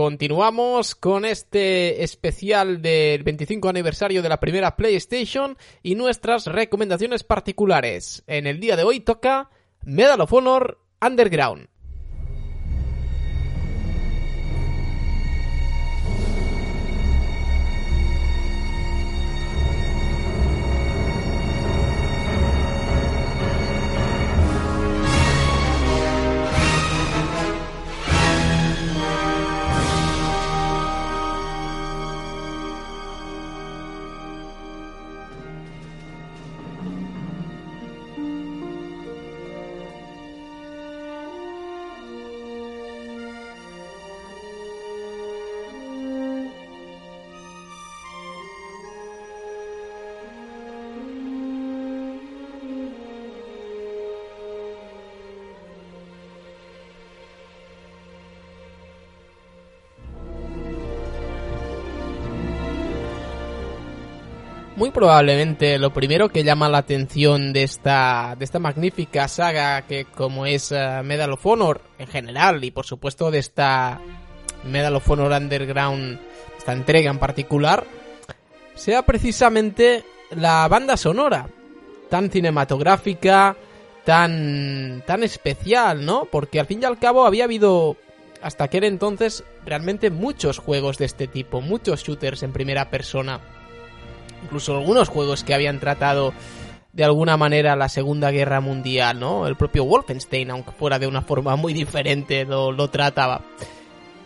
Continuamos con este especial del 25 aniversario de la primera PlayStation y nuestras recomendaciones particulares. En el día de hoy toca Medal of Honor Underground. Muy probablemente lo primero que llama la atención de esta, de esta magnífica saga que como es eh, Medal of Honor en general y por supuesto de esta Medal of Honor Underground, esta entrega en particular, sea precisamente la banda sonora, tan cinematográfica, tan, tan especial, ¿no? Porque al fin y al cabo había habido hasta aquel entonces realmente muchos juegos de este tipo, muchos shooters en primera persona incluso algunos juegos que habían tratado de alguna manera la Segunda Guerra Mundial, ¿no? El propio Wolfenstein, aunque fuera de una forma muy diferente, lo, lo trataba.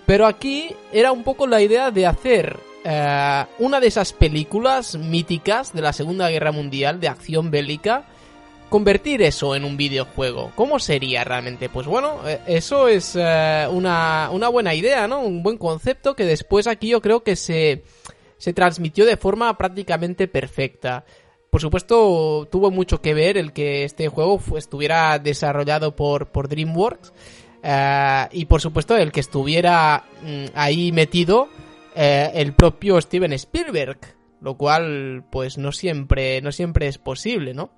Pero aquí era un poco la idea de hacer eh, una de esas películas míticas de la Segunda Guerra Mundial, de acción bélica, convertir eso en un videojuego. ¿Cómo sería realmente? Pues bueno, eh, eso es eh, una, una buena idea, ¿no? Un buen concepto que después aquí yo creo que se se transmitió de forma prácticamente perfecta. Por supuesto, tuvo mucho que ver el que este juego estuviera desarrollado por, por DreamWorks. Eh, y por supuesto, el que estuviera mm, ahí metido eh, el propio Steven Spielberg. Lo cual, pues no siempre, no siempre es posible, ¿no?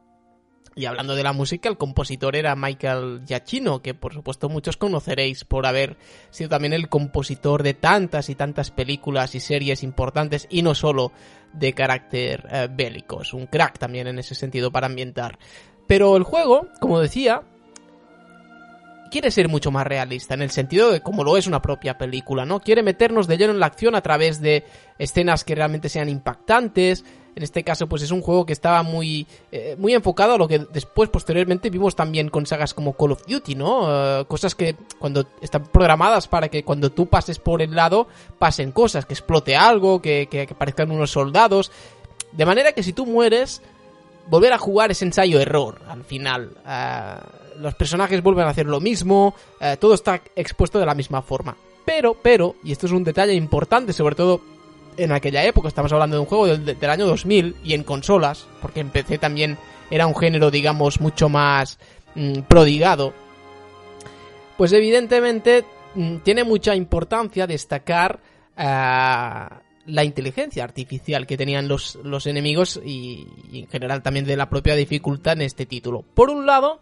Y hablando de la música, el compositor era Michael Giacchino, que por supuesto muchos conoceréis por haber sido también el compositor de tantas y tantas películas y series importantes y no solo de carácter eh, bélico. Es un crack también en ese sentido para ambientar. Pero el juego, como decía, quiere ser mucho más realista, en el sentido de como lo es una propia película, ¿no? Quiere meternos de lleno en la acción a través de escenas que realmente sean impactantes, en este caso, pues es un juego que estaba muy, eh, muy enfocado a lo que después, posteriormente, vimos también con sagas como Call of Duty, ¿no? Eh, cosas que cuando están programadas para que cuando tú pases por el lado pasen cosas, que explote algo, que, que, aparezcan unos soldados. De manera que si tú mueres, volver a jugar es ensayo-error al final. Eh, los personajes vuelven a hacer lo mismo, todo está expuesto de la misma forma. Pero, pero, y esto es un detalle importante, sobre todo en aquella época, estamos hablando de un juego del, año 2000 y en consolas, porque en PC también era un género, digamos, mucho más mm, prodigado, pues evidentemente mm, tiene mucha importancia destacar eh, la inteligencia artificial que tenían los, los enemigos y, en general también de la propia dificultad en este título. Por un lado,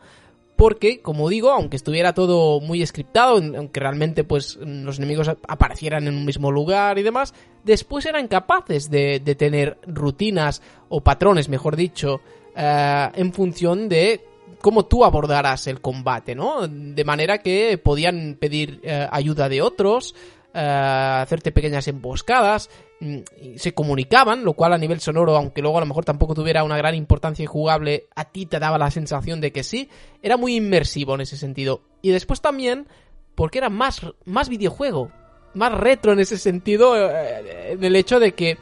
porque, como digo, aunque estuviera todo muy scriptado, aunque realmente pues los enemigos aparecieran en un mismo lugar y demás, después eran capaces de, tener rutinas o patrones, mejor dicho, eh, en función de cómo tú abordaras el combate, ¿no? De manera que podían pedir eh, ayuda de otros, eh, hacerte pequeñas emboscadas, mm, se comunicaban, lo cual a nivel sonoro, aunque luego a lo mejor tampoco tuviera una gran importancia jugable, a ti te daba la sensación de que sí, era muy inmersivo en ese sentido. Y después también, porque era más, más videojuego, más retro en ese sentido, eh, en el hecho de que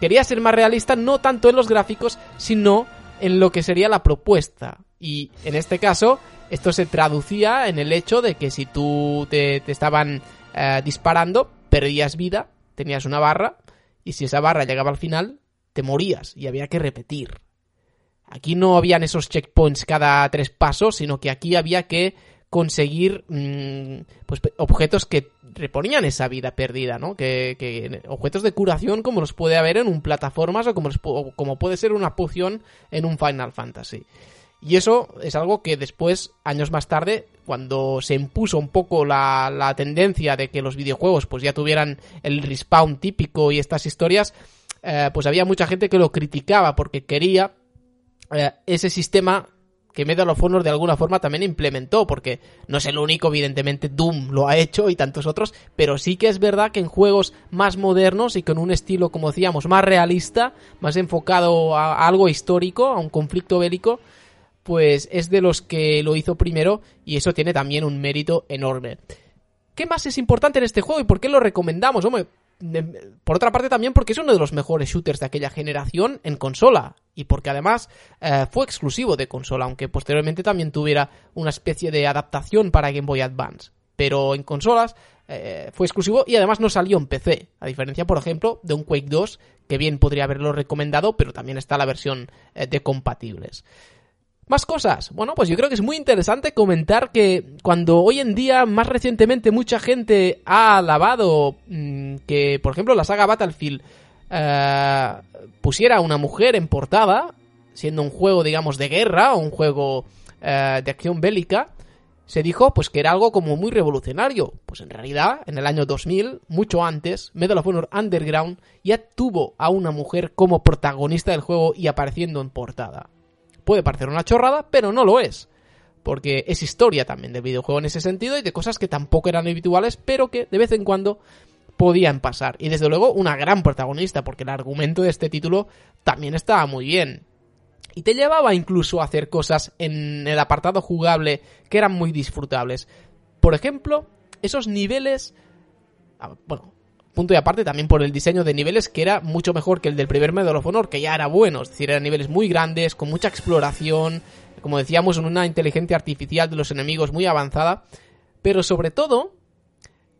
quería ser más realista no tanto en los gráficos, sino en lo que sería la propuesta. Y en este caso, esto se traducía en el hecho de que si tú te, estaban eh, disparando, perdías vida, tenías una barra, y si esa barra llegaba al final, te morías y había que repetir. Aquí no habían esos checkpoints cada tres pasos, sino que aquí había que conseguir mm, pues, objetos que reponían esa vida perdida, ¿no? Que, objetos de curación como los puede haber en un plataformas o como, como puede ser una poción en un Final Fantasy. Y eso es algo que después, años más tarde, cuando se impuso un poco la, la tendencia de que los videojuegos pues ya tuvieran el respawn típico y estas historias, eh, pues había mucha gente que lo criticaba porque quería eh, ese sistema que Medal of Honor de alguna forma también implementó, porque no es el único, evidentemente Doom lo ha hecho y tantos otros, pero sí que es verdad que en juegos más modernos y con un estilo, como decíamos, más realista, más enfocado a, algo histórico, a un conflicto bélico, pues es de los que lo hizo primero y eso tiene también un mérito enorme. ¿Qué más es importante en este juego y por qué lo recomendamos? Hombre, por otra parte también porque es uno de los mejores shooters de aquella generación en consola y porque además eh, fue exclusivo de consola, aunque posteriormente también tuviera una especie de adaptación para Game Boy Advance. Pero en consolas eh, fue exclusivo y además no salió en PC, a diferencia, por ejemplo, de un Quake 2, que bien podría haberlo recomendado, pero también está la versión eh, de compatibles. Más cosas. Bueno, pues yo creo que es muy interesante comentar que cuando hoy en día, más recientemente, mucha gente ha alabado mm, que, por ejemplo, la saga Battlefield eh, pusiera a una mujer en portada, siendo un juego, digamos, de guerra o un juego eh, de acción bélica, se dijo pues que era algo como muy revolucionario. Pues en realidad, en el año 2000, mucho antes, Medal of Honor Underground ya tuvo a una mujer como protagonista del juego y apareciendo en portada. Puede parecer una chorrada, pero no lo es. Porque es historia también del videojuego en ese sentido y de cosas que tampoco eran habituales, pero que de vez en cuando podían pasar. Y desde luego una gran protagonista, porque el argumento de este título también estaba muy bien. Y te llevaba incluso a hacer cosas en el apartado jugable que eran muy disfrutables. Por ejemplo, esos niveles... Ah, bueno, punto y aparte también por el diseño de niveles que era mucho mejor que el del primer Medal of Honor, que ya era bueno, es decir, eran niveles muy grandes, con mucha exploración, como decíamos, una inteligencia artificial de los enemigos muy avanzada, pero sobre todo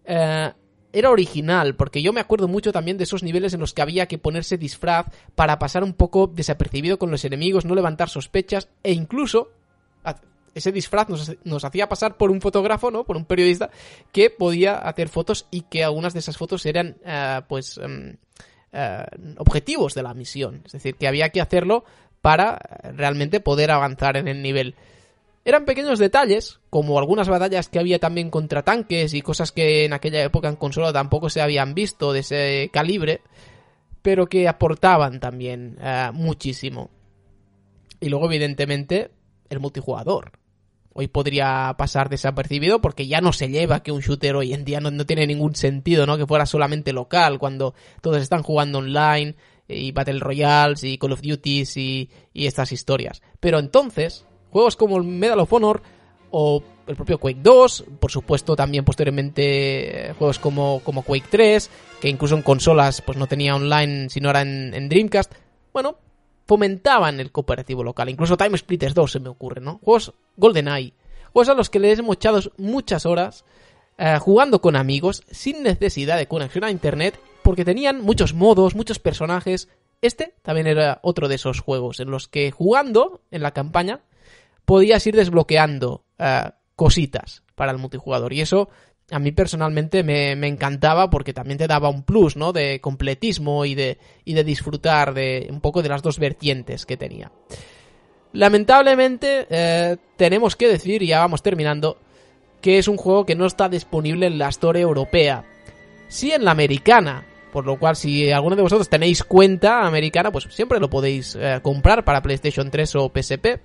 eh, era original, porque yo me acuerdo mucho también de esos niveles en los que había que ponerse disfraz para pasar un poco desapercibido con los enemigos, no levantar sospechas e incluso ese disfraz nos, hacía pasar por un fotógrafo, ¿no? Por un periodista que podía hacer fotos y que algunas de esas fotos eran, eh, pues, em, eh, objetivos de la misión. Es decir, que había que hacerlo para realmente poder avanzar en el nivel. Eran pequeños detalles, como algunas batallas que había también contra tanques y cosas que en aquella época en consola tampoco se habían visto de ese calibre, pero que aportaban también eh, muchísimo. Y luego, evidentemente, el multijugador hoy podría pasar desapercibido porque ya no se lleva que un shooter hoy en día no, tiene ningún sentido, ¿no? Que fuera solamente local cuando todos están jugando online y Battle Royales y Call of Duty y, y estas historias. Pero entonces, juegos como el Medal of Honor o el propio Quake 2, por supuesto también posteriormente eh, juegos como, como Quake 3, que incluso en consolas pues no tenía online sino era en Dreamcast. Bueno, fomentaban el cooperativo local. Incluso Time Splitters 2 se me ocurre, ¿no? Juegos GoldenEye. Juegos a los que les hemos echado muchas horas eh, jugando con amigos sin necesidad de conexión a internet porque tenían muchos modos, muchos personajes. Este también era otro de esos juegos en los que jugando en la campaña podías ir desbloqueando eh, cositas para el multijugador y eso a mí personalmente me, encantaba porque también te daba un plus, ¿no? De completismo y de, y de disfrutar de un poco de las dos vertientes que tenía. Lamentablemente, eh, tenemos que decir, y ya vamos terminando, que es un juego que no está disponible en la Store europea. Sí en la americana, por lo cual si alguno de vosotros tenéis cuenta americana, pues siempre lo podéis eh, comprar para PlayStation 3 o PSP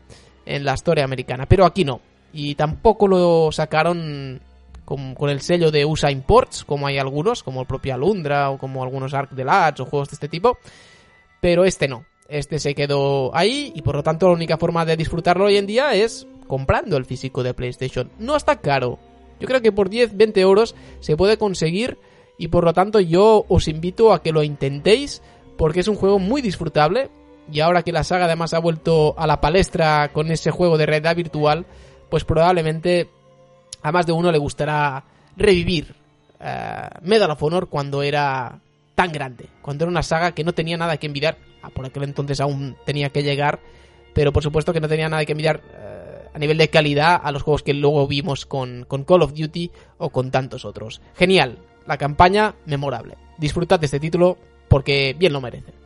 en la Store americana, pero aquí no. Y tampoco lo sacaron con, el sello de USA Imports, como hay algunos, como el propio Alundra o como algunos Arc de Lads o juegos de este tipo, pero este no. Este se quedó ahí y por lo tanto la única forma de disfrutarlo hoy en día es comprando el físico de PlayStation. No está caro, Yo creo que por 10, 20 euros se puede conseguir y por lo tanto yo os invito a que lo intentéis porque es un juego muy disfrutable y ahora que la saga además ha vuelto a la palestra con ese juego de realidad virtual, pues probablemente a más de uno le gustará revivir eh, Medal of Honor cuando era tan grande, cuando era una saga que no tenía nada que envidiar, ah, por aquel entonces aún tenía que llegar, pero por supuesto que no tenía nada que envidiar eh, a nivel de calidad a los juegos que luego vimos con, con Call of Duty o con tantos otros. Genial, la campaña memorable. Disfrutad de este título porque bien lo merece.